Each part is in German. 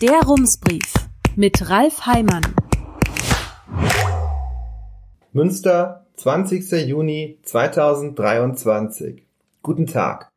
Der Rumsbrief mit Ralf Heimann. Münster, 20. Juni 2023. Guten Tag.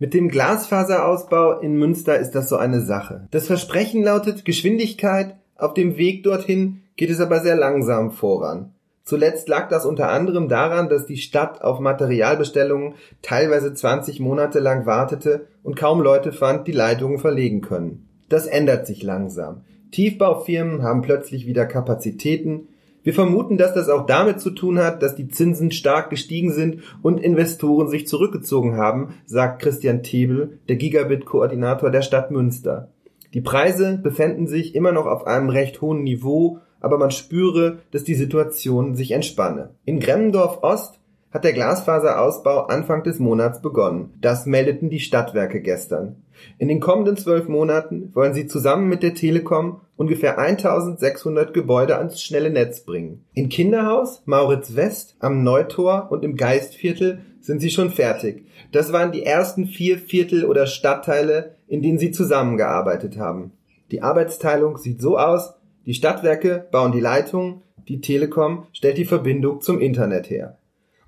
Mit dem Glasfaserausbau in Münster ist das so eine Sache. Das Versprechen lautet Geschwindigkeit, auf dem Weg dorthin geht es aber sehr langsam voran. Zuletzt lag das unter anderem daran, dass die Stadt auf Materialbestellungen teilweise 20 Monate lang wartete und kaum Leute fand, die Leitungen verlegen können. Das ändert sich langsam. Tiefbaufirmen haben plötzlich wieder Kapazitäten. Wir vermuten, dass das auch damit zu tun hat, dass die Zinsen stark gestiegen sind und Investoren sich zurückgezogen haben, sagt Christian Tebel, der Gigabit-Koordinator der Stadt Münster. Die Preise befänden sich immer noch auf einem recht hohen Niveau aber man spüre, dass die Situation sich entspanne. In Gremmendorf Ost hat der Glasfaserausbau Anfang des Monats begonnen. Das meldeten die Stadtwerke gestern. In den kommenden zwölf Monaten wollen sie zusammen mit der Telekom ungefähr 1600 Gebäude ans schnelle Netz bringen. In Kinderhaus, Mauritz West, am Neutor und im Geistviertel sind sie schon fertig. Das waren die ersten vier Viertel oder Stadtteile, in denen sie zusammengearbeitet haben. Die Arbeitsteilung sieht so aus, die Stadtwerke bauen die Leitung, die Telekom stellt die Verbindung zum Internet her.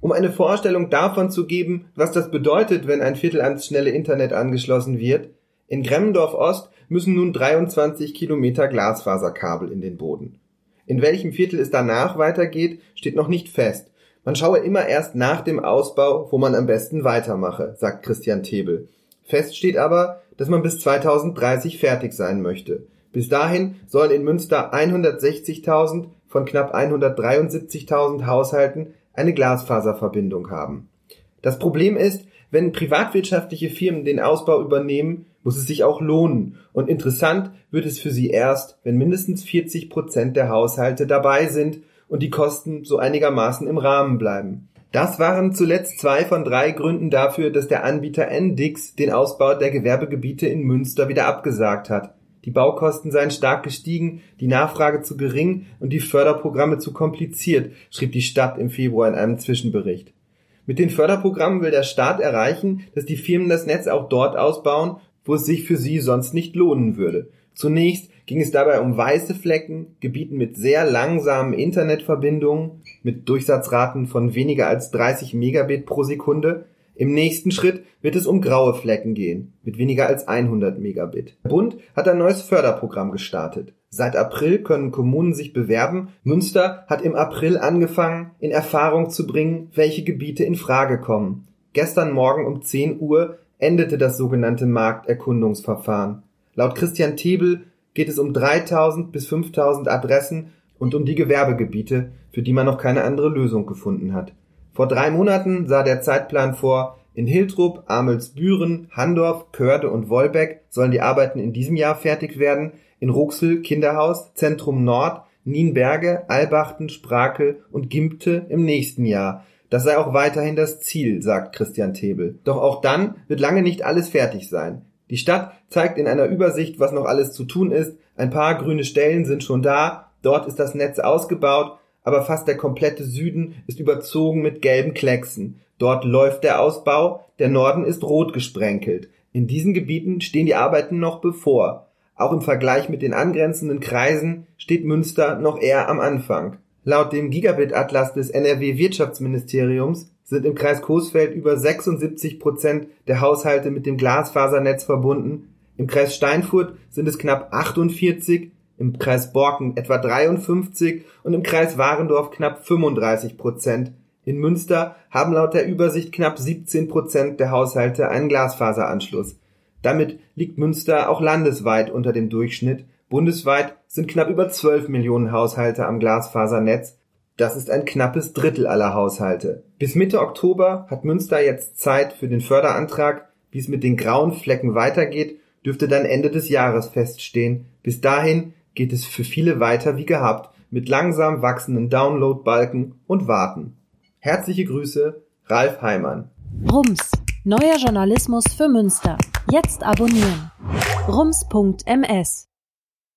Um eine Vorstellung davon zu geben, was das bedeutet, wenn ein Viertel ans schnelle Internet angeschlossen wird, in Gremmendorf Ost müssen nun 23 Kilometer Glasfaserkabel in den Boden. In welchem Viertel es danach weitergeht, steht noch nicht fest. Man schaue immer erst nach dem Ausbau, wo man am besten weitermache, sagt Christian Tebel. Fest steht aber, dass man bis 2030 fertig sein möchte. Bis dahin sollen in Münster 160.000 von knapp 173.000 Haushalten eine Glasfaserverbindung haben. Das Problem ist, wenn privatwirtschaftliche Firmen den Ausbau übernehmen, muss es sich auch lohnen. Und interessant wird es für sie erst, wenn mindestens 40 Prozent der Haushalte dabei sind und die Kosten so einigermaßen im Rahmen bleiben. Das waren zuletzt zwei von drei Gründen dafür, dass der Anbieter Ndix den Ausbau der Gewerbegebiete in Münster wieder abgesagt hat. Die Baukosten seien stark gestiegen, die Nachfrage zu gering und die Förderprogramme zu kompliziert, schrieb die Stadt im Februar in einem Zwischenbericht. Mit den Förderprogrammen will der Staat erreichen, dass die Firmen das Netz auch dort ausbauen, wo es sich für sie sonst nicht lohnen würde. Zunächst ging es dabei um weiße Flecken, Gebieten mit sehr langsamen Internetverbindungen, mit Durchsatzraten von weniger als 30 Megabit pro Sekunde, im nächsten Schritt wird es um graue Flecken gehen, mit weniger als 100 Megabit. Der Bund hat ein neues Förderprogramm gestartet. Seit April können Kommunen sich bewerben. Münster hat im April angefangen, in Erfahrung zu bringen, welche Gebiete in Frage kommen. Gestern Morgen um 10 Uhr endete das sogenannte Markterkundungsverfahren. Laut Christian Tebel geht es um 3000 bis 5000 Adressen und um die Gewerbegebiete, für die man noch keine andere Lösung gefunden hat. Vor drei Monaten sah der Zeitplan vor, in Hiltrup, Amelsbüren, Handorf, Körde und Wolbeck sollen die Arbeiten in diesem Jahr fertig werden, in Ruxel, Kinderhaus, Zentrum Nord, Nienberge, Albachten, Sprakel und Gimpte im nächsten Jahr. Das sei auch weiterhin das Ziel, sagt Christian Tebel. Doch auch dann wird lange nicht alles fertig sein. Die Stadt zeigt in einer Übersicht, was noch alles zu tun ist. Ein paar grüne Stellen sind schon da, dort ist das Netz ausgebaut, aber fast der komplette Süden ist überzogen mit gelben Klecksen. Dort läuft der Ausbau, der Norden ist rot gesprenkelt. In diesen Gebieten stehen die Arbeiten noch bevor. Auch im Vergleich mit den angrenzenden Kreisen steht Münster noch eher am Anfang. Laut dem Gigabit-Atlas des NRW-Wirtschaftsministeriums sind im Kreis Coesfeld über 76 Prozent der Haushalte mit dem Glasfasernetz verbunden. Im Kreis Steinfurt sind es knapp 48, im Kreis Borken etwa 53 und im Kreis Warendorf knapp 35 Prozent. In Münster haben laut der Übersicht knapp 17 Prozent der Haushalte einen Glasfaseranschluss. Damit liegt Münster auch landesweit unter dem Durchschnitt. Bundesweit sind knapp über 12 Millionen Haushalte am Glasfasernetz. Das ist ein knappes Drittel aller Haushalte. Bis Mitte Oktober hat Münster jetzt Zeit für den Förderantrag. Wie es mit den grauen Flecken weitergeht, dürfte dann Ende des Jahres feststehen. Bis dahin geht es für viele weiter wie gehabt mit langsam wachsenden Downloadbalken und Warten. Herzliche Grüße, Ralf Heimann. Rums, neuer Journalismus für Münster. Jetzt abonnieren. rums.ms